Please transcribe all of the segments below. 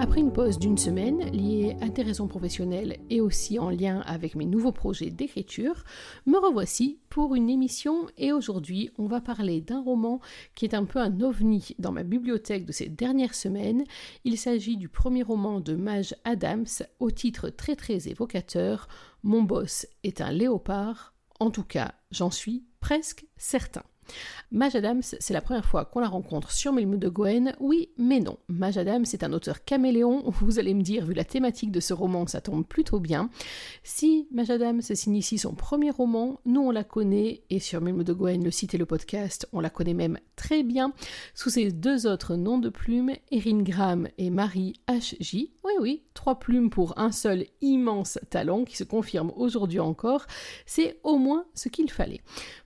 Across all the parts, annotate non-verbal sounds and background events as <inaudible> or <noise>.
Après une pause d'une semaine liée à des raisons professionnelles et aussi en lien avec mes nouveaux projets d'écriture, me revoici pour une émission et aujourd'hui on va parler d'un roman qui est un peu un ovni dans ma bibliothèque de ces dernières semaines. Il s'agit du premier roman de Mage Adams au titre très très évocateur Mon boss est un léopard. En tout cas, j'en suis presque certain. Maj Adams, c'est la première fois qu'on la rencontre sur Milmou de Gwen. Oui, mais non. Maj Adams est un auteur caméléon. <laughs> Vous allez me dire, vu la thématique de ce roman, ça tombe plutôt bien. Si Maj Adams signe ici son premier roman, nous on la connaît, et sur Milmou de Gwen, le site et le podcast, on la connaît même très bien, sous ses deux autres noms de plumes, Erin Graham et Marie H.J. Oui, oui, trois plumes pour un seul immense talent qui se confirme aujourd'hui encore. C'est au moins ce qu'il fallait.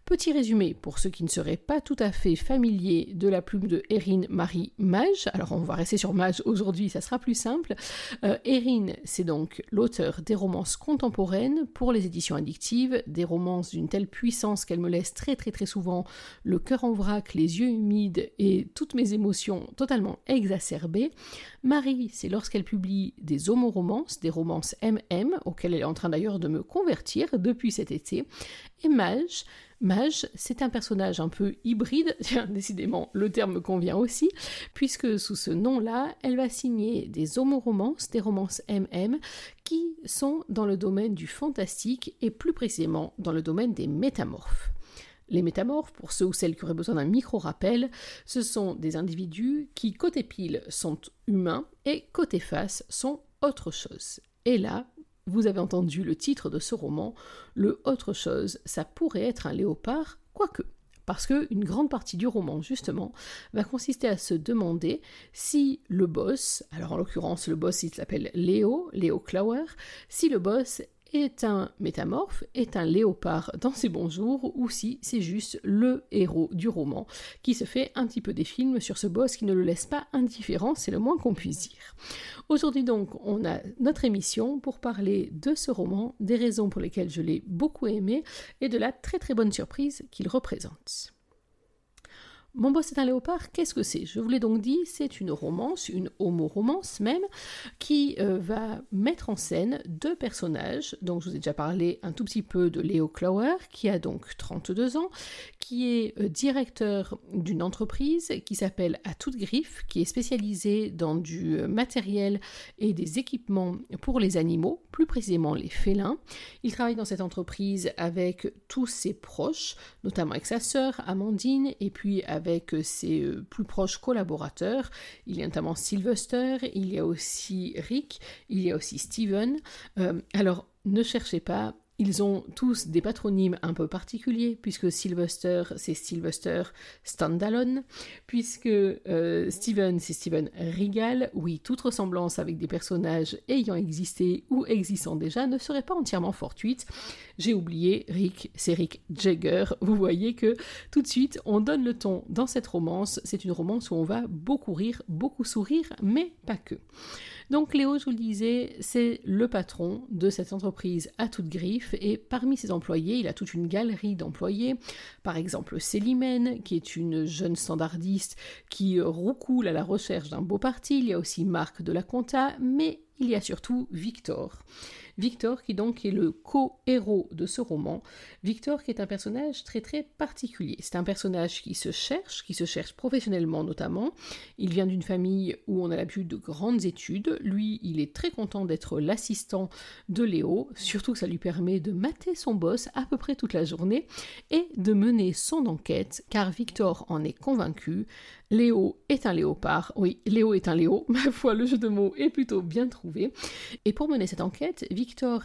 Petit résumé pour ceux qui ne seraient pas tout à fait familiers de la plume de Erin Marie Mage. Alors on va rester sur Mage aujourd'hui, ça sera plus simple. Euh, Erin, c'est donc l'auteur des romances contemporaines pour les éditions addictives, des romances d'une telle puissance qu'elle me laisse très très très souvent le cœur en vrac, les yeux humides et toutes mes émotions totalement exacerbées. Marie, c'est lorsqu'elle publie des homoromances, des romances MM, auxquelles elle est en train d'ailleurs de me convertir depuis cet été. Et Mage, Mage, c'est un personnage un peu hybride, <laughs> décidément le terme me convient aussi, puisque sous ce nom-là, elle va signer des homoromances, des romances MM, qui sont dans le domaine du fantastique et plus précisément dans le domaine des métamorphes. Les métamorphes, pour ceux ou celles qui auraient besoin d'un micro-rappel, ce sont des individus qui, côté pile, sont humains et côté face, sont autre chose. Et là, vous avez entendu le titre de ce roman, le autre chose, ça pourrait être un léopard, quoique. Parce qu'une grande partie du roman, justement, va consister à se demander si le boss, alors en l'occurrence le boss il s'appelle Léo, Léo Clower, si le boss est un métamorphe, est un léopard dans ses bons jours, ou si c'est juste le héros du roman qui se fait un petit peu des films sur ce boss qui ne le laisse pas indifférent, c'est le moins qu'on puisse dire. Aujourd'hui donc, on a notre émission pour parler de ce roman, des raisons pour lesquelles je l'ai beaucoup aimé et de la très très bonne surprise qu'il représente. Mon boss est un léopard, qu'est-ce que c'est? Je vous l'ai donc dit, c'est une romance, une homo-romance même, qui euh, va mettre en scène deux personnages. Donc je vous ai déjà parlé un tout petit peu de Léo Clower, qui a donc 32 ans, qui est euh, directeur d'une entreprise qui s'appelle À toute griffe, qui est spécialisée dans du euh, matériel et des équipements pour les animaux, plus précisément les félins. Il travaille dans cette entreprise avec tous ses proches, notamment avec sa sœur Amandine, et puis avec avec ses euh, plus proches collaborateurs. Il y a notamment Sylvester, il y a aussi Rick, il y a aussi Steven. Euh, alors, ne cherchez pas, ils ont tous des patronymes un peu particuliers, puisque Sylvester, c'est Sylvester Standalone, puisque euh, Steven, c'est Steven Regal. Oui, toute ressemblance avec des personnages ayant existé ou existant déjà ne serait pas entièrement fortuite. J'ai oublié Rick, c'est Rick Jagger. Vous voyez que tout de suite, on donne le ton dans cette romance. C'est une romance où on va beaucoup rire, beaucoup sourire, mais pas que. Donc Léo, je vous le disais, c'est le patron de cette entreprise à toute griffe et parmi ses employés, il a toute une galerie d'employés. Par exemple, Célimène, qui est une jeune standardiste qui roucoule à la recherche d'un beau parti. Il y a aussi Marc de la Conta, mais il y a surtout Victor. Victor qui donc est le co-héros de ce roman. Victor qui est un personnage très très particulier. C'est un personnage qui se cherche, qui se cherche professionnellement notamment. Il vient d'une famille où on a l'habitude de grandes études. Lui, il est très content d'être l'assistant de Léo, surtout que ça lui permet de mater son boss à peu près toute la journée et de mener son enquête, car Victor en est convaincu. Léo est un léopard. Oui, Léo est un Léo. <laughs> Ma foi, le jeu de mots est plutôt bien trouvé. Et pour mener cette enquête,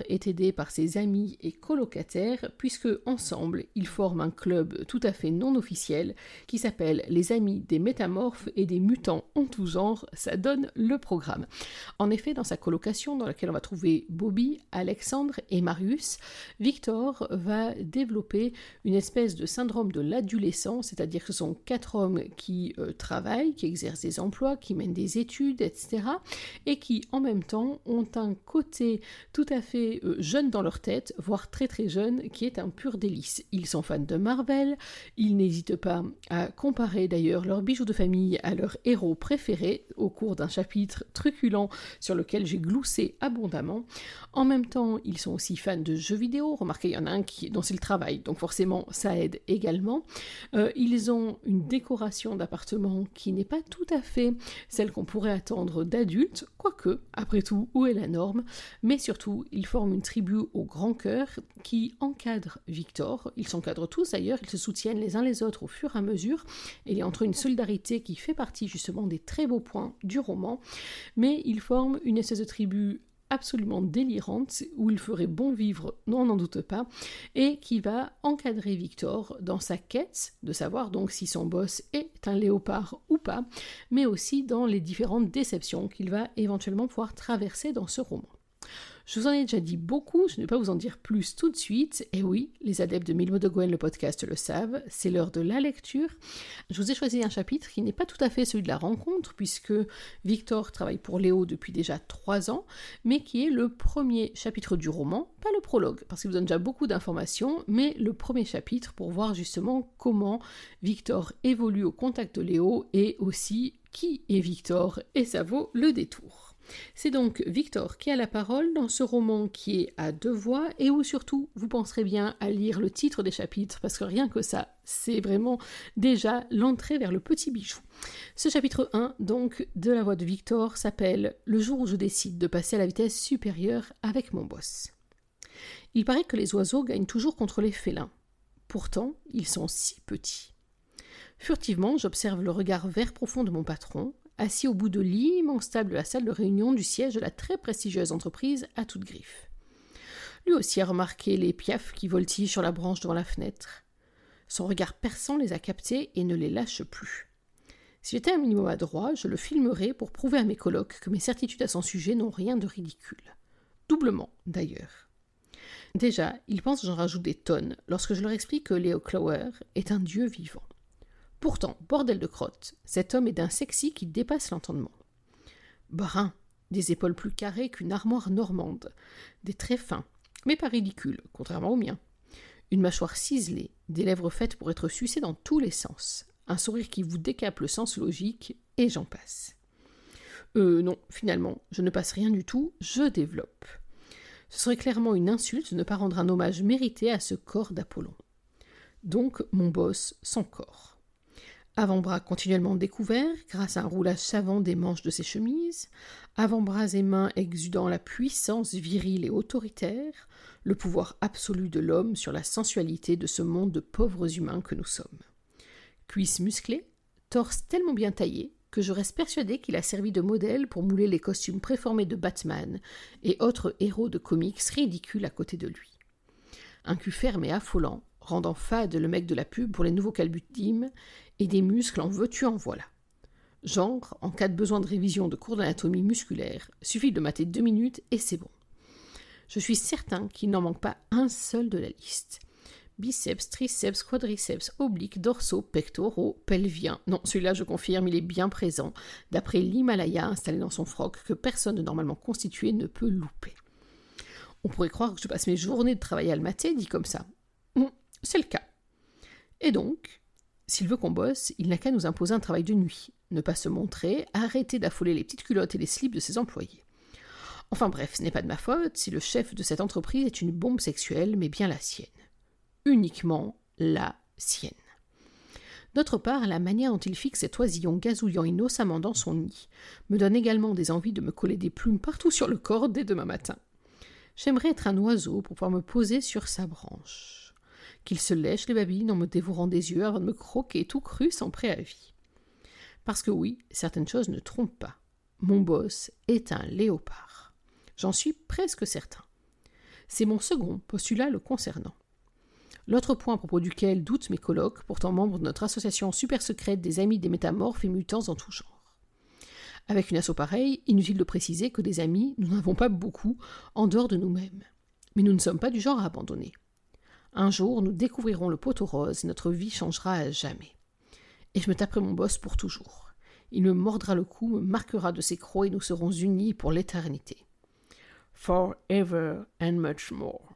est aidé par ses amis et colocataires, puisque ensemble ils forment un club tout à fait non officiel qui s'appelle les Amis des Métamorphes et des Mutants en tout genre. Ça donne le programme. En effet, dans sa colocation, dans laquelle on va trouver Bobby, Alexandre et Marius, Victor va développer une espèce de syndrome de l'adolescence, c'est-à-dire que ce sont quatre hommes qui euh, travaillent, qui exercent des emplois, qui mènent des études, etc., et qui en même temps ont un côté tout à fait euh, jeune dans leur tête, voire très très jeune, qui est un pur délice. Ils sont fans de Marvel, ils n'hésitent pas à comparer d'ailleurs leurs bijoux de famille à leurs héros préférés au cours d'un chapitre truculent sur lequel j'ai gloussé abondamment. En même temps, ils sont aussi fans de jeux vidéo. Remarquez, il y en a un qui, dont c'est le travail, donc forcément ça aide également. Euh, ils ont une décoration d'appartement qui n'est pas tout à fait celle qu'on pourrait attendre d'adultes, quoique, après tout, où est la norme? Mais surtout, ils forment une tribu au grand cœur qui encadre Victor. Ils s'encadrent tous d'ailleurs, ils se soutiennent les uns les autres au fur et à mesure. il y a entre eux une solidarité qui fait partie justement des très beaux points du roman, mais ils forment une espèce de tribu absolument délirante où il ferait bon vivre, non, on n'en doute pas, et qui va encadrer Victor dans sa quête de savoir donc si son boss est un léopard ou pas, mais aussi dans les différentes déceptions qu'il va éventuellement pouvoir traverser dans ce roman. Je vous en ai déjà dit beaucoup, je ne vais pas vous en dire plus tout de suite. Et oui, les adeptes de Milmo de Gwen, le podcast, le savent, c'est l'heure de la lecture. Je vous ai choisi un chapitre qui n'est pas tout à fait celui de la rencontre, puisque Victor travaille pour Léo depuis déjà trois ans, mais qui est le premier chapitre du roman, pas le prologue, parce qu'il vous donne déjà beaucoup d'informations, mais le premier chapitre pour voir justement comment Victor évolue au contact de Léo et aussi qui est Victor, et ça vaut le détour. C'est donc Victor qui a la parole dans ce roman qui est à deux voix et où surtout vous penserez bien à lire le titre des chapitres parce que rien que ça, c'est vraiment déjà l'entrée vers le petit bijou. Ce chapitre 1 donc de la voix de Victor s'appelle Le jour où je décide de passer à la vitesse supérieure avec mon boss. Il paraît que les oiseaux gagnent toujours contre les félins. Pourtant, ils sont si petits. Furtivement, j'observe le regard vert profond de mon patron, assis au bout de l'immense table de la salle de réunion du siège de la très prestigieuse entreprise à toute griffe. Lui aussi a remarqué les piafs qui voltillent sur la branche devant la fenêtre. Son regard perçant les a captés et ne les lâche plus. Si j'étais un minimum adroit, je le filmerais pour prouver à mes colocs que mes certitudes à son sujet n'ont rien de ridicule. Doublement, d'ailleurs. Déjà, ils pensent que j'en rajoute des tonnes lorsque je leur explique que Léo Clower est un dieu vivant. Pourtant, bordel de crotte, cet homme est d'un sexy qui dépasse l'entendement. Brun, des épaules plus carrées qu'une armoire normande, des traits fins, mais pas ridicules, contrairement aux miens. Une mâchoire ciselée, des lèvres faites pour être sucées dans tous les sens, un sourire qui vous décape le sens logique, et j'en passe. Euh, non, finalement, je ne passe rien du tout, je développe. Ce serait clairement une insulte de ne pas rendre un hommage mérité à ce corps d'Apollon. Donc, mon boss, son corps. Avant-bras continuellement découverts grâce à un roulage savant des manches de ses chemises, avant-bras et mains exudant la puissance virile et autoritaire, le pouvoir absolu de l'homme sur la sensualité de ce monde de pauvres humains que nous sommes. Cuisses musclées, torse tellement bien taillé que je reste persuadé qu'il a servi de modèle pour mouler les costumes préformés de Batman et autres héros de comics ridicules à côté de lui. Un cul ferme et affolant, rendant fade le mec de la pub pour les nouveaux calbutimes, et des muscles en veux-tu en voilà. Genre, en cas de besoin de révision de cours d'anatomie musculaire, suffit de mater deux minutes et c'est bon. Je suis certain qu'il n'en manque pas un seul de la liste. Biceps, triceps, quadriceps, obliques, dorsaux, pectoraux, pelviens. Non, celui-là, je confirme, il est bien présent, d'après l'Himalaya installé dans son froc que personne de normalement constitué ne peut louper. On pourrait croire que je passe mes journées de travail à le mater, dit comme ça. C'est le cas. Et donc, s'il veut qu'on bosse, il n'a qu'à nous imposer un travail de nuit, ne pas se montrer, arrêter d'affoler les petites culottes et les slips de ses employés. Enfin bref, ce n'est pas de ma faute si le chef de cette entreprise est une bombe sexuelle, mais bien la sienne. Uniquement la sienne. D'autre part, la manière dont il fixe cet oisillon gazouillant innocemment dans son nid me donne également des envies de me coller des plumes partout sur le corps dès demain matin. J'aimerais être un oiseau pour pouvoir me poser sur sa branche qu'il se lèche les babines en me dévorant des yeux avant de me croquer tout cru sans préavis. Parce que oui, certaines choses ne trompent pas. Mon boss est un léopard. J'en suis presque certain. C'est mon second postulat le concernant. L'autre point à propos duquel doutent mes colloques, pourtant membres de notre association super secrète des amis des métamorphes et mutants en tout genre. Avec une asso pareille, inutile de préciser que des amis, nous n'avons pas beaucoup en dehors de nous-mêmes. Mais nous ne sommes pas du genre à abandonner. Un jour, nous découvrirons le poteau rose et notre vie changera à jamais. Et je me taperai mon boss pour toujours. Il me mordra le cou, me marquera de ses crocs et nous serons unis pour l'éternité. Forever and much more.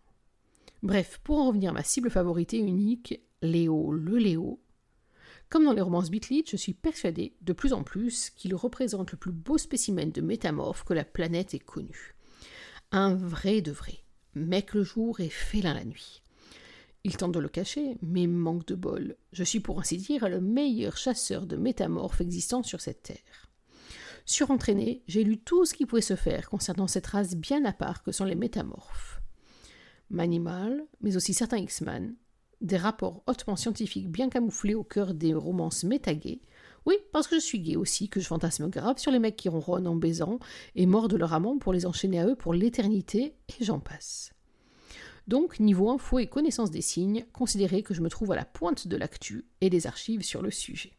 Bref, pour en revenir à ma cible favorite et unique, Léo le Léo, comme dans les romances Beatles, je suis persuadée de plus en plus qu'il représente le plus beau spécimen de métamorphe que la planète ait connu. Un vrai de vrai, mec le jour et félin la nuit. Il tente de le cacher, mais manque de bol. Je suis pour ainsi dire le meilleur chasseur de métamorphes existant sur cette terre. Surentraîné, j'ai lu tout ce qui pouvait se faire concernant cette race bien à part que sont les métamorphes. Manimal, mais aussi certains X-Men, des rapports hautement scientifiques bien camouflés au cœur des romances métaguées. Oui, parce que je suis gay aussi, que je fantasme grave sur les mecs qui ronronnent en baisant et mordent leur amant pour les enchaîner à eux pour l'éternité, et j'en passe. Donc, niveau info et connaissance des signes, considérez que je me trouve à la pointe de l'actu et des archives sur le sujet.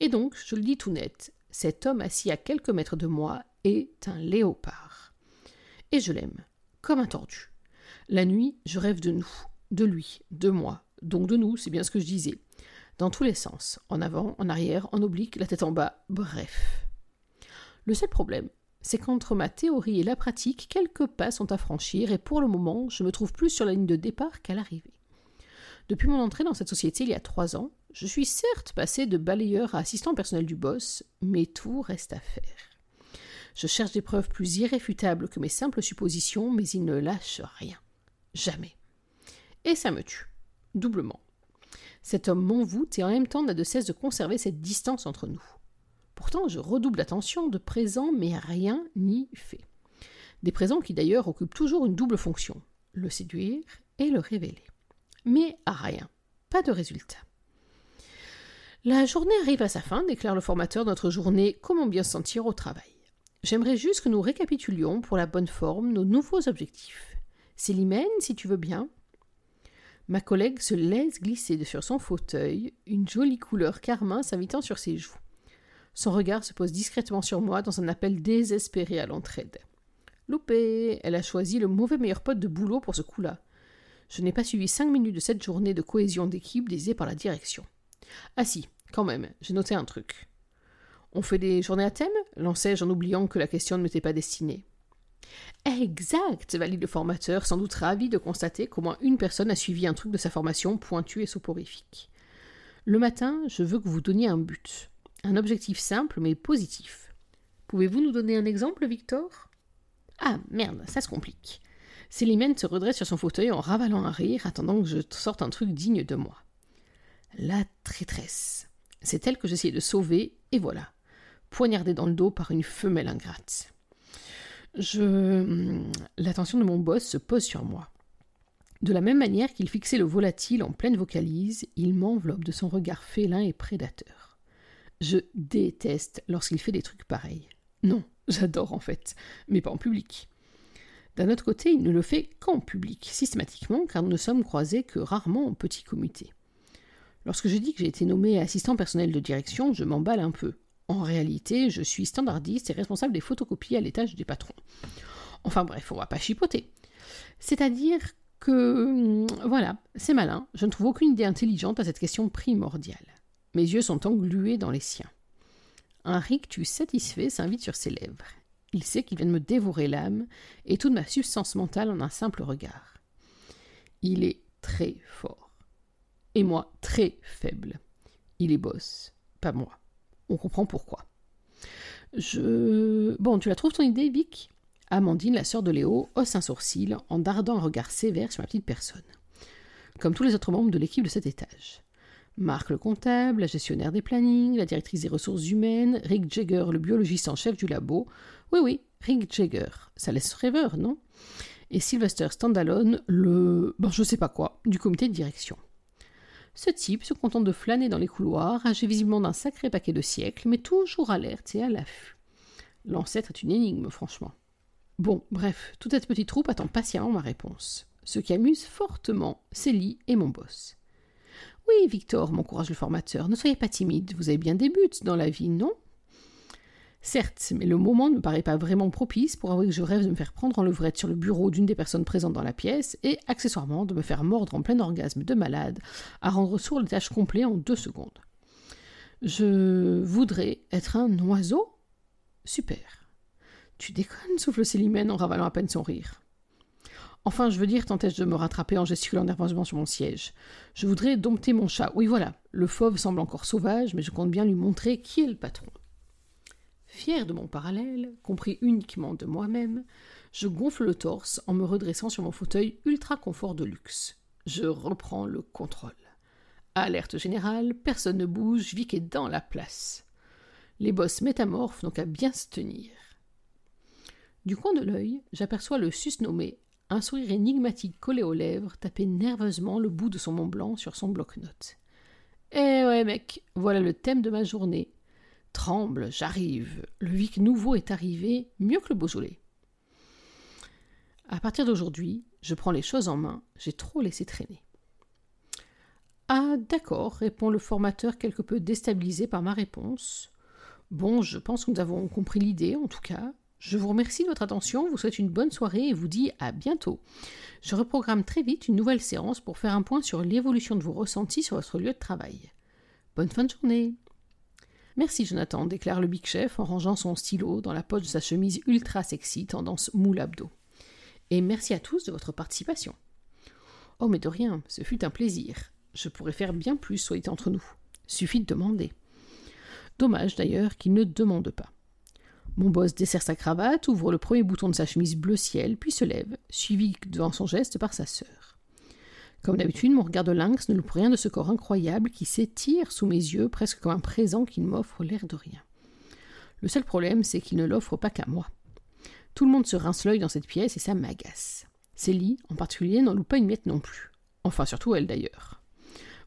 Et donc, je le dis tout net, cet homme assis à quelques mètres de moi est un léopard. Et je l'aime, comme un tordu. La nuit, je rêve de nous, de lui, de moi, donc de nous, c'est bien ce que je disais. Dans tous les sens, en avant, en arrière, en oblique, la tête en bas, bref. Le seul problème, c'est qu'entre ma théorie et la pratique, quelques pas sont à franchir, et pour le moment, je me trouve plus sur la ligne de départ qu'à l'arrivée. Depuis mon entrée dans cette société il y a trois ans, je suis certes passé de balayeur à assistant personnel du boss, mais tout reste à faire. Je cherche des preuves plus irréfutables que mes simples suppositions, mais il ne lâche rien. Jamais et ça me tue, doublement. Cet homme m'envoûte et en même temps n'a de cesse de conserver cette distance entre nous. Pourtant, je redouble d'attention de présent, mais rien n'y fait. Des présents qui d'ailleurs occupent toujours une double fonction, le séduire et le révéler. Mais à rien, pas de résultat. La journée arrive à sa fin, déclare le formateur notre journée Comment bien se sentir au travail. J'aimerais juste que nous récapitulions pour la bonne forme nos nouveaux objectifs. Célimène, si tu veux bien, Ma collègue se laisse glisser sur son fauteuil, une jolie couleur carmin s'invitant sur ses joues. Son regard se pose discrètement sur moi dans un appel désespéré à l'entraide. Loupé Elle a choisi le mauvais meilleur pote de boulot pour ce coup-là. Je n'ai pas suivi cinq minutes de cette journée de cohésion d'équipe désirée par la direction. Ah si, quand même, j'ai noté un truc. On fait des journées à thème? Lançai-je en oubliant que la question ne m'était pas destinée. Exact, valide le formateur, sans doute ravi de constater qu'au moins une personne a suivi un truc de sa formation pointu et soporifique. Le matin, je veux que vous donniez un but, un objectif simple mais positif. Pouvez-vous nous donner un exemple, Victor? Ah merde, ça se complique. Célimène se redresse sur son fauteuil en ravalant un rire, attendant que je sorte un truc digne de moi. La traîtresse. C'est elle que j'essayais de sauver, et voilà, poignardée dans le dos par une femelle ingrate. Je... L'attention de mon boss se pose sur moi. De la même manière qu'il fixait le volatile en pleine vocalise, il m'enveloppe de son regard félin et prédateur. Je déteste lorsqu'il fait des trucs pareils. Non, <laughs> j'adore en fait, mais pas en public. D'un autre côté, il ne le fait qu'en public, systématiquement, car nous ne sommes croisés que rarement en petit comité. Lorsque je dis que j'ai été nommé assistant personnel de direction, je m'emballe un peu. En réalité, je suis standardiste et responsable des photocopies à l'étage des patrons. Enfin bref, on va pas chipoter. C'est-à-dire que, hum, voilà, c'est malin, je ne trouve aucune idée intelligente à cette question primordiale. Mes yeux sont englués dans les siens. Un rictus satisfait s'invite sur ses lèvres. Il sait qu'il vient de me dévorer l'âme et toute ma substance mentale en un simple regard. Il est très fort. Et moi, très faible. Il est boss, pas moi on comprend pourquoi. Je. Bon, tu la trouves ton idée, Vic? Amandine, la sœur de Léo, hausse un sourcil en dardant un regard sévère sur ma petite personne. Comme tous les autres membres de l'équipe de cet étage. Marc le comptable, la gestionnaire des plannings, la directrice des ressources humaines, Rick Jagger, le biologiste en chef du labo. Oui, oui, Rick Jagger. Ça laisse rêveur, non? Et Sylvester Standalone, le. bon, je sais pas quoi, du comité de direction. Ce type se contente de flâner dans les couloirs, âgé visiblement d'un sacré paquet de siècles, mais toujours alerte et à l'affût. L'ancêtre est une énigme, franchement. Bon, bref, toute cette petite troupe attend patiemment ma réponse. Ce qui amuse fortement Célie et mon boss. Oui, Victor, m'encourage le formateur, ne soyez pas timide, vous avez bien des buts dans la vie, non? Certes, mais le moment ne paraît pas vraiment propice pour avouer que je rêve de me faire prendre en levrette sur le bureau d'une des personnes présentes dans la pièce et, accessoirement, de me faire mordre en plein orgasme de malade, à rendre sourd le tâche complet en deux secondes. Je voudrais être un oiseau? Super. Tu déconnes, souffle Célimène en ravalant à peine son rire. Enfin, je veux dire, tentais-je de me rattraper en gesticulant nerveusement sur mon siège. Je voudrais dompter mon chat. Oui, voilà, le fauve semble encore sauvage, mais je compte bien lui montrer qui est le patron. Fier de mon parallèle, compris uniquement de moi-même, je gonfle le torse en me redressant sur mon fauteuil ultra confort de luxe. Je reprends le contrôle. Alerte générale, personne ne bouge, Vic est dans la place. Les bosses métamorphes n'ont qu'à bien se tenir. Du coin de l'œil, j'aperçois le susnommé, un sourire énigmatique collé aux lèvres, taper nerveusement le bout de son Mont Blanc sur son bloc-notes. Eh ouais, mec, voilà le thème de ma journée, Tremble, j'arrive. Le Vic nouveau est arrivé, mieux que le Beaujolais. À partir d'aujourd'hui, je prends les choses en main, j'ai trop laissé traîner. Ah, d'accord, répond le formateur quelque peu déstabilisé par ma réponse. Bon, je pense que nous avons compris l'idée, en tout cas. Je vous remercie de votre attention, vous souhaite une bonne soirée et vous dis à bientôt. Je reprogramme très vite une nouvelle séance pour faire un point sur l'évolution de vos ressentis sur votre lieu de travail. Bonne fin de journée. Merci Jonathan, déclare le Big Chef en rangeant son stylo dans la poche de sa chemise ultra sexy tendance moule abdos. Et merci à tous de votre participation. Oh mais de rien, ce fut un plaisir. Je pourrais faire bien plus, soyez entre nous. Suffit de demander. Dommage d'ailleurs qu'il ne demande pas. Mon boss dessert sa cravate, ouvre le premier bouton de sa chemise bleu ciel, puis se lève, suivi devant son geste par sa sœur. Comme d'habitude, mon regard de lynx ne loupe rien de ce corps incroyable qui s'étire sous mes yeux presque comme un présent qui m'offre l'air de rien. Le seul problème, c'est qu'il ne l'offre pas qu'à moi. Tout le monde se rince l'œil dans cette pièce et ça m'agace. Célie, en particulier, n'en loupe pas une miette non plus. Enfin, surtout elle d'ailleurs.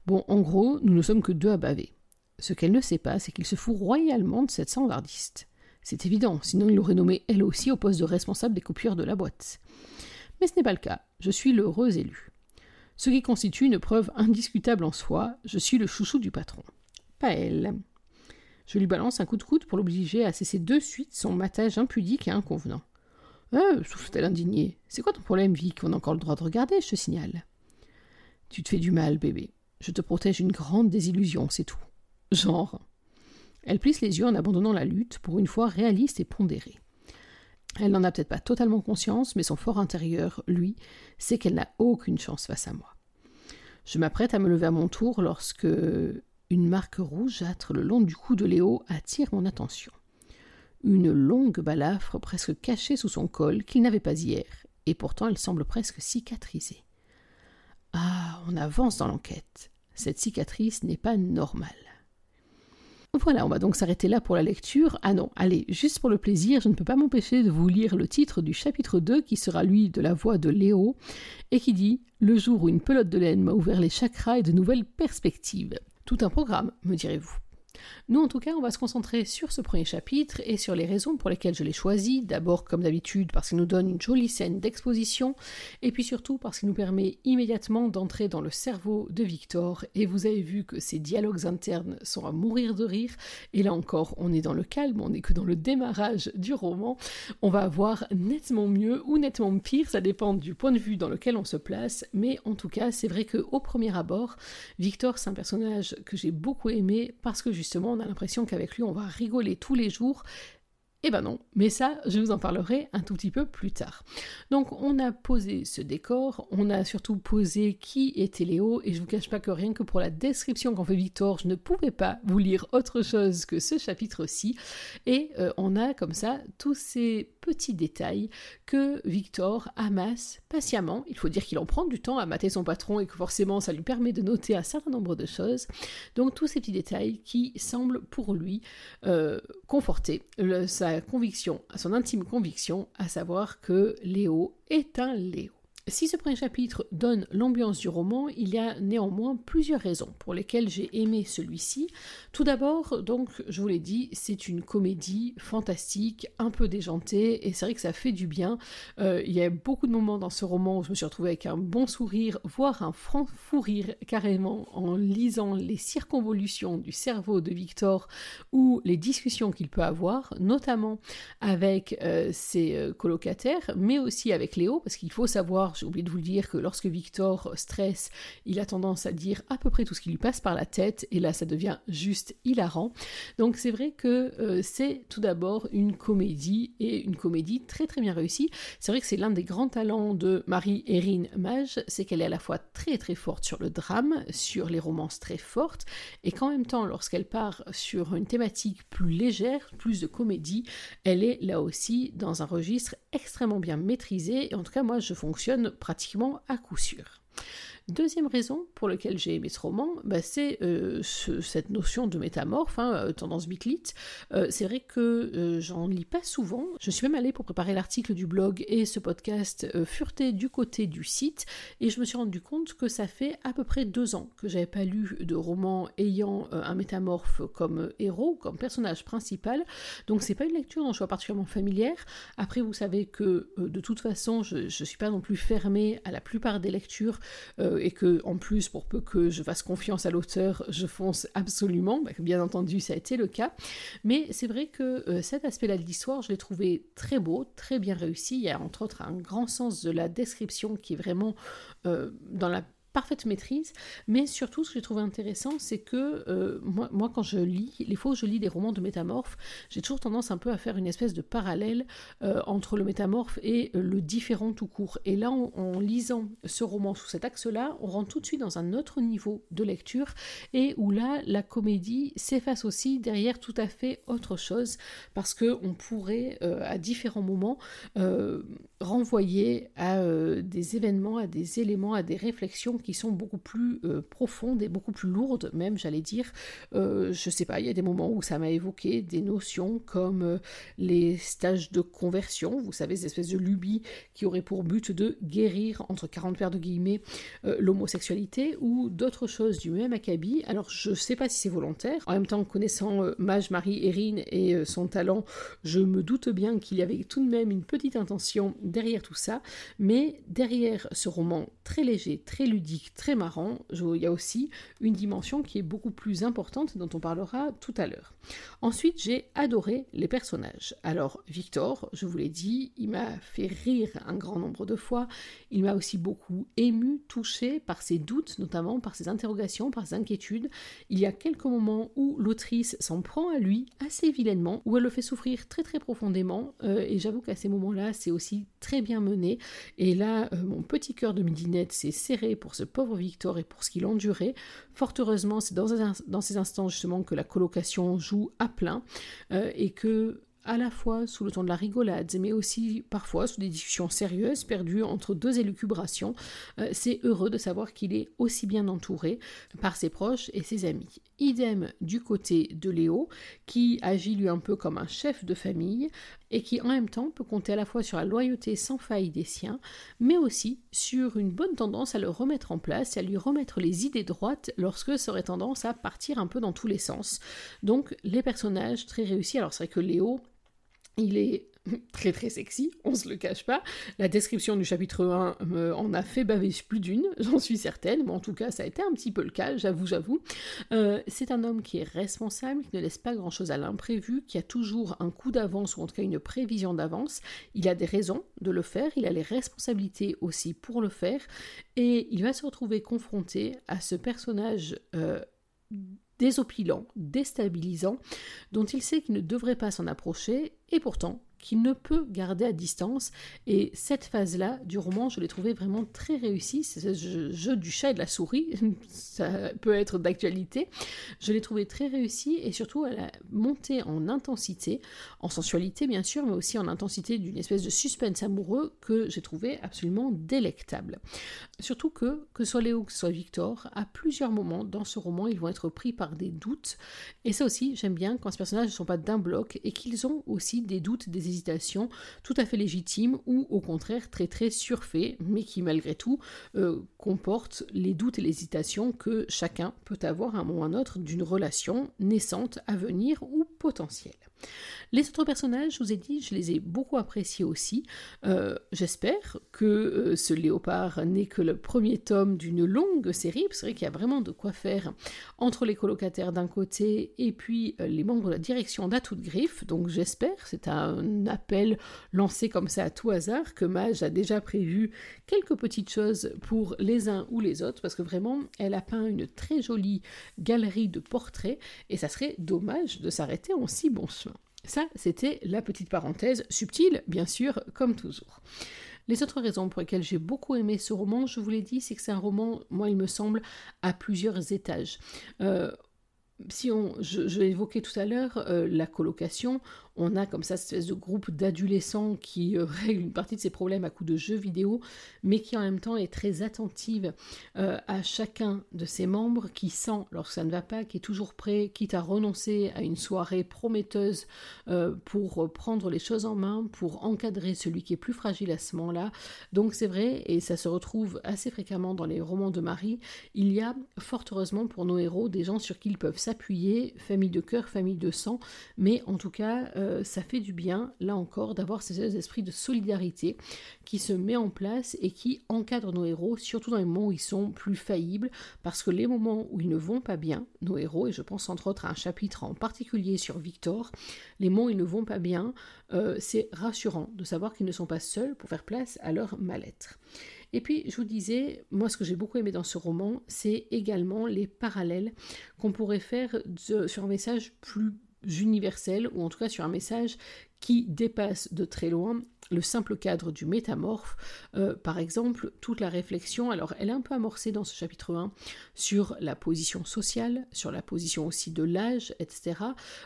Bon, en gros, nous ne sommes que deux à baver. Ce qu'elle ne sait pas, c'est qu'il se fout royalement de cette sangardiste. C'est évident, sinon il l'aurait nommée elle aussi au poste de responsable des coupures de la boîte. Mais ce n'est pas le cas, je suis l'heureux élu ce qui constitue une preuve indiscutable en soi, je suis le chouchou du patron. Pas elle. Je lui balance un coup de coude pour l'obliger à cesser de suite son matage impudique et inconvenant. Euh, souffle-t-elle indignée. C'est quoi ton problème, Vic? On a encore le droit de regarder, je te signale. Tu te fais du mal, bébé. Je te protège d'une grande désillusion, c'est tout. Genre. Elle plisse les yeux en abandonnant la lutte, pour une fois réaliste et pondérée. Elle n'en a peut-être pas totalement conscience, mais son fort intérieur, lui, sait qu'elle n'a aucune chance face à moi. Je m'apprête à me lever à mon tour lorsque une marque rougeâtre le long du cou de Léo attire mon attention. Une longue balafre presque cachée sous son col qu'il n'avait pas hier, et pourtant elle semble presque cicatrisée. Ah, on avance dans l'enquête. Cette cicatrice n'est pas normale. Voilà, on va donc s'arrêter là pour la lecture. Ah non, allez, juste pour le plaisir, je ne peux pas m'empêcher de vous lire le titre du chapitre 2 qui sera lui de la voix de Léo et qui dit Le jour où une pelote de laine m'a ouvert les chakras et de nouvelles perspectives. Tout un programme, me direz-vous. Nous, en tout cas, on va se concentrer sur ce premier chapitre et sur les raisons pour lesquelles je l'ai choisi. D'abord, comme d'habitude, parce qu'il nous donne une jolie scène d'exposition, et puis surtout parce qu'il nous permet immédiatement d'entrer dans le cerveau de Victor. Et vous avez vu que ces dialogues internes sont à mourir de rire. Et là encore, on est dans le calme, on n'est que dans le démarrage du roman. On va avoir nettement mieux ou nettement pire, ça dépend du point de vue dans lequel on se place. Mais en tout cas, c'est vrai qu'au premier abord, Victor, c'est un personnage que j'ai beaucoup aimé parce que justement, on a l'impression qu'avec lui, on va rigoler tous les jours. Eh ben non, mais ça, je vous en parlerai un tout petit peu plus tard. Donc, on a posé ce décor, on a surtout posé qui était Léo, et je vous cache pas que rien que pour la description qu'en fait Victor, je ne pouvais pas vous lire autre chose que ce chapitre-ci, et euh, on a comme ça tous ces petits détails que Victor amasse patiemment. Il faut dire qu'il en prend du temps à mater son patron et que forcément ça lui permet de noter un certain nombre de choses. Donc tous ces petits détails qui semblent pour lui euh, conforter sa conviction, son intime conviction, à savoir que Léo est un Léo. Si ce premier chapitre donne l'ambiance du roman, il y a néanmoins plusieurs raisons pour lesquelles j'ai aimé celui-ci. Tout d'abord, donc, je vous l'ai dit, c'est une comédie fantastique, un peu déjantée, et c'est vrai que ça fait du bien. Euh, il y a beaucoup de moments dans ce roman où je me suis retrouvée avec un bon sourire, voire un franc fou rire carrément en lisant les circonvolutions du cerveau de Victor ou les discussions qu'il peut avoir, notamment avec euh, ses euh, colocataires, mais aussi avec Léo, parce qu'il faut savoir j'ai oublié de vous le dire que lorsque Victor stresse, il a tendance à dire à peu près tout ce qui lui passe par la tête, et là ça devient juste hilarant. Donc c'est vrai que euh, c'est tout d'abord une comédie, et une comédie très très bien réussie. C'est vrai que c'est l'un des grands talents de Marie-Erin Mage, c'est qu'elle est à la fois très très forte sur le drame, sur les romances très fortes, et qu'en même temps, lorsqu'elle part sur une thématique plus légère, plus de comédie, elle est là aussi dans un registre extrêmement bien maîtrisé, et en tout cas moi je fonctionne pratiquement à coup sûr. Deuxième raison pour laquelle j'ai aimé ce roman, bah, c'est euh, cette notion de métamorphe, hein, euh, tendance bitlite. Euh, c'est vrai que j'en lis pas souvent. Je suis même allée pour préparer l'article du blog et ce podcast fureté du côté du site, et je me suis rendu compte que ça fait à peu près deux ans que j'avais pas lu de roman ayant un métamorphe comme héros, comme personnage principal. Donc c'est pas une lecture dont je suis particulièrement familière. Après, vous savez que de toute façon, je, ne suis pas non plus fermée à la plupart des lectures et que en plus, pour peu que je fasse confiance à l'auteur, je fonce absolument. Bah, bien entendu, ça a été le cas. Mais c'est vrai que euh, cet aspect-là de l'histoire, je l'ai trouvé très beau, très bien réussi. Il y a entre autres un grand sens de la description qui est vraiment euh, dans la parfaite maîtrise, mais surtout ce que j'ai trouvé intéressant, c'est que euh, moi, quand je lis, les fois où je lis des romans de métamorphes, j'ai toujours tendance un peu à faire une espèce de parallèle euh, entre le métamorphe et euh, le différent tout court. Et là, en, lisant ce roman sous cet axe-là, on rentre tout de suite dans un autre niveau de lecture et où là, la comédie s'efface aussi derrière tout à fait autre chose, parce que on pourrait à différents moments renvoyer à des événements, à des éléments, à des réflexions qui sont beaucoup plus euh, profondes et beaucoup plus lourdes, même, j'allais dire. Euh, je sais pas, il y a des moments où ça m'a évoqué des notions comme euh, les stages de conversion, vous savez, ces espèces de lubies qui auraient pour but de guérir, entre 40 paires de guillemets, l'homosexualité, ou d'autres choses du même acabit. Alors, je sais pas si c'est volontaire. En même temps, connaissant Mage Marie Erin et son talent, je me doute bien qu'il y avait tout de même une petite intention derrière tout ça, mais derrière ce roman très léger, très ludique, très marrant, il y a aussi une dimension qui est beaucoup plus importante dont on parlera tout à l'heure. Ensuite, j'ai adoré les personnages. Alors, Victor, je vous l'ai dit, il m'a fait rire un grand nombre de fois. Il m'a aussi beaucoup ému, touché par ses doutes, notamment par ses interrogations, par ses inquiétudes. Il y a quelques moments où l'autrice s'en prend à lui assez vilainement, où elle le fait souffrir très très profondément. Euh, et j'avoue qu'à ces moments-là, c'est aussi très bien mené. Et là, euh, mon petit cœur de midinette s'est serré pour pauvre Victor et pour ce qu'il endurait. Fort heureusement, c'est dans, dans, ces instants justement que la colocation joue à plein euh, et que à la fois sous le ton de la rigolade, mais aussi parfois sous des discussions sérieuses perdues entre deux élucubrations, euh, c'est heureux de savoir qu'il est aussi bien entouré par ses proches et ses amis. Idem du côté de Léo, qui agit lui un peu comme un chef de famille, et qui en même temps peut compter à la fois sur la loyauté sans faille des siens, mais aussi sur une bonne tendance à le remettre en place et à lui remettre les idées droites lorsque ça aurait tendance à partir un peu dans tous les sens. Donc les personnages très réussis, alors c'est vrai que Léo, il est <laughs> très très sexy, on se le cache pas. La description du chapitre 1 me en a fait baver plus d'une, <laughs> j'en suis certaine, mais en tout cas ça a été un petit peu le cas, j'avoue, j'avoue. Euh, c'est un homme qui est responsable, qui ne laisse pas grand chose à l'imprévu, qui a toujours un coup d'avance ou en tout cas une prévision d'avance. Il a des raisons de le faire, il a les responsabilités aussi pour le faire, et il va se retrouver confronté à ce personnage. Euh, désopilant, déstabilisant, dont il sait qu'il ne devrait pas s'en approcher, et pourtant qu'il ne peut garder à distance. Et cette phase-là du roman, je l'ai trouvé vraiment très réussie. Ce jeu du chat et de la souris, <laughs> ça peut être d'actualité. Je l'ai trouvé très réussi et surtout elle a monté en intensité, en sensualité bien sûr, mais aussi en intensité d'une espèce de suspense amoureux que j'ai trouvé absolument délectable. Surtout que, que ce soit Léo, que ce soit Victor, à plusieurs moments dans ce roman, ils vont être pris par des doutes. Et ça aussi, j'aime bien quand ces personnages ne sont pas d'un bloc et qu'ils ont aussi des doutes, des des tout à fait légitimes ou au contraire très très surfaits, mais qui malgré tout euh, comportent les doutes et les hésitations que chacun peut avoir à un moment ou à un autre d'une relation naissante, à venir ou potentielle. Les autres personnages, je vous ai dit, je les ai beaucoup appréciés aussi. Euh, j'espère que euh, ce léopard n'est que le premier tome d'une longue série. Vrai qu'il y a vraiment de quoi faire entre les colocataires d'un côté et puis euh, les membres de la direction d'À toute griffe. Donc j'espère, c'est un appel lancé comme ça à tout hasard, que Mage a déjà prévu quelques petites choses pour les uns ou les autres, parce que vraiment, elle a peint une très jolie galerie de portraits et ça serait dommage de s'arrêter en si bon soin. Ça, c'était la petite parenthèse subtile, bien sûr, comme toujours. Les autres raisons pour lesquelles j'ai beaucoup aimé ce roman, je vous l'ai dit, c'est que c'est un roman, moi il me semble, à plusieurs étages. Euh, si on, je, je évoquais tout à l'heure euh, la colocation, on a comme ça cette espèce de groupe d'adolescents qui euh, <laughs> règle une partie de ses problèmes à coup de jeux vidéo, mais qui en même temps est très attentive euh, à chacun de ses membres, qui sent lorsque ça ne va pas, qui est toujours prêt, quitte à renoncer à une soirée prometteuse euh, pour prendre les choses en main, pour encadrer celui qui est plus fragile à ce moment-là. Donc c'est vrai, et ça se retrouve assez fréquemment dans les romans de Marie, il y a fort heureusement pour nos héros des gens sur qui ils peuvent s'appuyer, famille de cœur, famille de sang, mais en tout cas euh, ça fait du bien, là encore, d'avoir ces esprits de solidarité qui se met en place et qui encadre nos héros, surtout dans les moments où ils sont plus faillibles, parce que les moments où ils ne vont pas bien, nos héros, et je pense entre autres à un chapitre en particulier sur Victor, les moments où ils ne vont pas bien, euh, c'est rassurant de savoir qu'ils ne sont pas seuls pour faire place à leur mal-être. Et puis, je vous disais, moi, ce que j'ai beaucoup aimé dans ce roman, c'est également les parallèles qu'on pourrait faire sur un message plus universel, ou en tout cas sur un message qui dépasse de très loin le simple cadre du métamorphe, euh, par exemple, toute la réflexion, alors elle est un peu amorcée dans ce chapitre 1 sur la position sociale, sur la position aussi de l'âge, etc.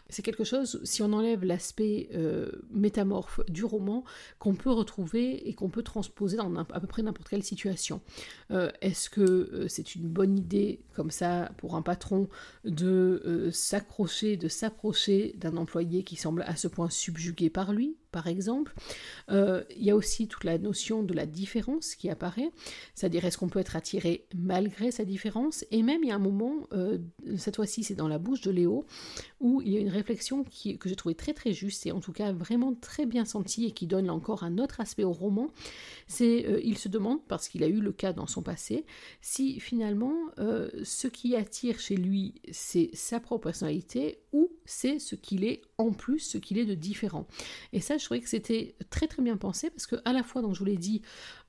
C'est quelque chose, si on enlève l'aspect euh, métamorphe du roman, qu'on peut retrouver et qu'on peut transposer dans à peu près n'importe quelle situation. Euh, est-ce que c'est une bonne idée, comme ça, pour un patron, de s'accrocher, de s'approcher d'un employé qui semble à ce point subjugué par lui? Par exemple. Euh, il y a aussi toute la notion de la différence qui apparaît, c'est-à-dire est-ce qu'on peut être attiré malgré sa différence, et même il y a un moment, euh, cette fois-ci c'est dans la bouche de Léo, où il y a une réflexion que j'ai trouvé très très juste, et en tout cas vraiment très bien sentie, et qui donne encore un autre aspect au roman, c'est euh, il se demande, parce qu'il a eu le cas dans son passé, si finalement ce qui attire chez lui c'est sa propre personnalité, ou c'est ce qu'il est en plus, ce qu'il est de différent. Et ça, je trouvais que c'était très très bien pensé parce que à la fois, donc je vous l'ai dit,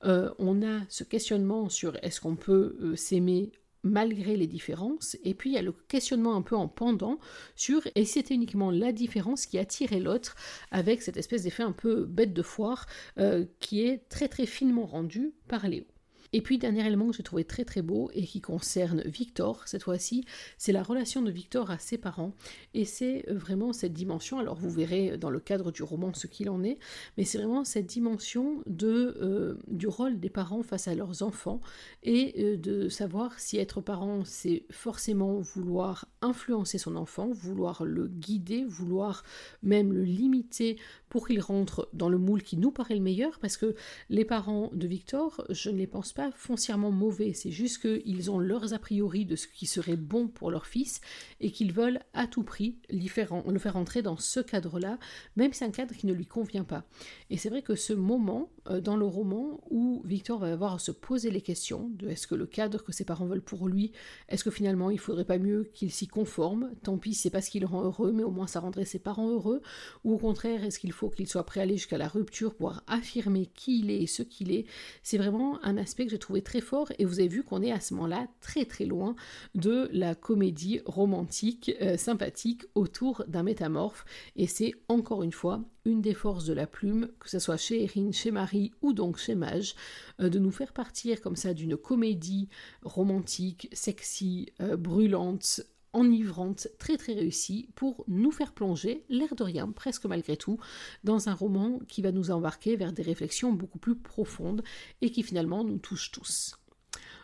euh, on a ce questionnement sur est-ce qu'on peut euh, s'aimer malgré les différences, et puis il y a le questionnement un peu en pendant sur et si c'était uniquement la différence qui attirait l'autre avec cette espèce d'effet un peu bête de foire euh, qui est très très finement rendu par Léo. Et puis, dernier élément que j'ai trouvé très très beau et qui concerne Victor, cette fois-ci, c'est la relation de Victor à ses parents. Et c'est euh, vraiment cette dimension, alors vous verrez dans le cadre du roman ce qu'il en est, mais c'est vraiment cette dimension de, euh, du rôle des parents face à leurs enfants et euh, de savoir si être parent, c'est forcément vouloir influencer son enfant, vouloir le guider, vouloir même le limiter pour qu'il rentre dans le moule qui nous paraît le meilleur, parce que les parents de Victor, je ne les pense pas foncièrement mauvais, c'est juste qu'ils ont leurs a priori de ce qui serait bon pour leur fils et qu'ils veulent à tout prix le faire entrer dans ce cadre-là, même si c'est un cadre qui ne lui convient pas. Et c'est vrai que ce moment dans le roman où Victor va avoir à se poser les questions de est-ce que le cadre que ses parents veulent pour lui, est-ce que finalement il faudrait pas mieux qu'il s'y conforme, tant pis c'est pas ce qui le rend heureux, mais au moins ça rendrait ses parents heureux, ou au contraire est-ce qu'il faut qu'il soit prêt à aller jusqu'à la rupture pour affirmer qui il est et ce qu'il est? C'est vraiment un aspect que j'ai trouvé très fort et vous avez vu qu'on est à ce moment-là très très loin de la comédie romantique euh, sympathique autour d'un métamorphe. Et c'est encore une fois une des forces de la plume, que ce soit chez Erin, chez Marie ou donc chez Mage, euh, de nous faire partir comme ça d'une comédie romantique, sexy, euh, brûlante, enivrante, très très réussie pour nous faire plonger, l'air de rien, presque malgré tout, dans un roman qui va nous embarquer vers des réflexions beaucoup plus profondes et qui finalement nous touche tous.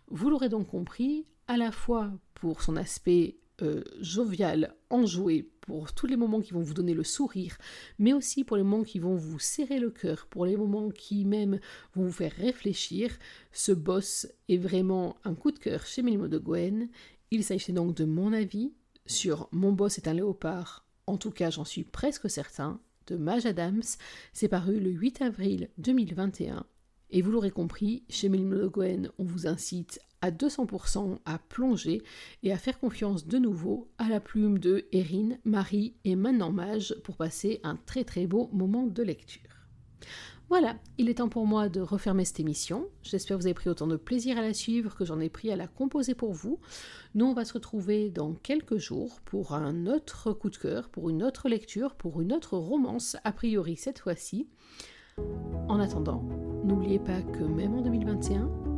Vous l'aurez donc compris, à la fois pour son aspect euh, jovial, enjoué, pour tous les moments qui vont vous donner le sourire, mais aussi pour les moments qui vont vous serrer le cœur, pour les moments qui même vont vous faire réfléchir. Ce boss est vraiment un coup de cœur chez Mélimo de Gwen. Il s'agit donc de mon avis sur Mon boss est un léopard, en tout cas j'en suis presque certain, de Maj Adams. C'est paru le 8 avril 2021. Et vous l'aurez compris, chez Mélimo de Gwen, on vous incite à 200% à plonger et à faire confiance de nouveau à la plume de Erin, Marie et maintenant Mage pour passer un très très beau moment de lecture. Voilà, il est temps pour moi de refermer cette émission. J'espère que vous avez pris autant de plaisir à la suivre que j'en ai pris à la composer pour vous. Nous, on va se retrouver dans quelques jours pour un autre coup de cœur, pour une autre lecture, pour une autre romance, a priori cette fois-ci. En attendant, n'oubliez pas que même en 2021,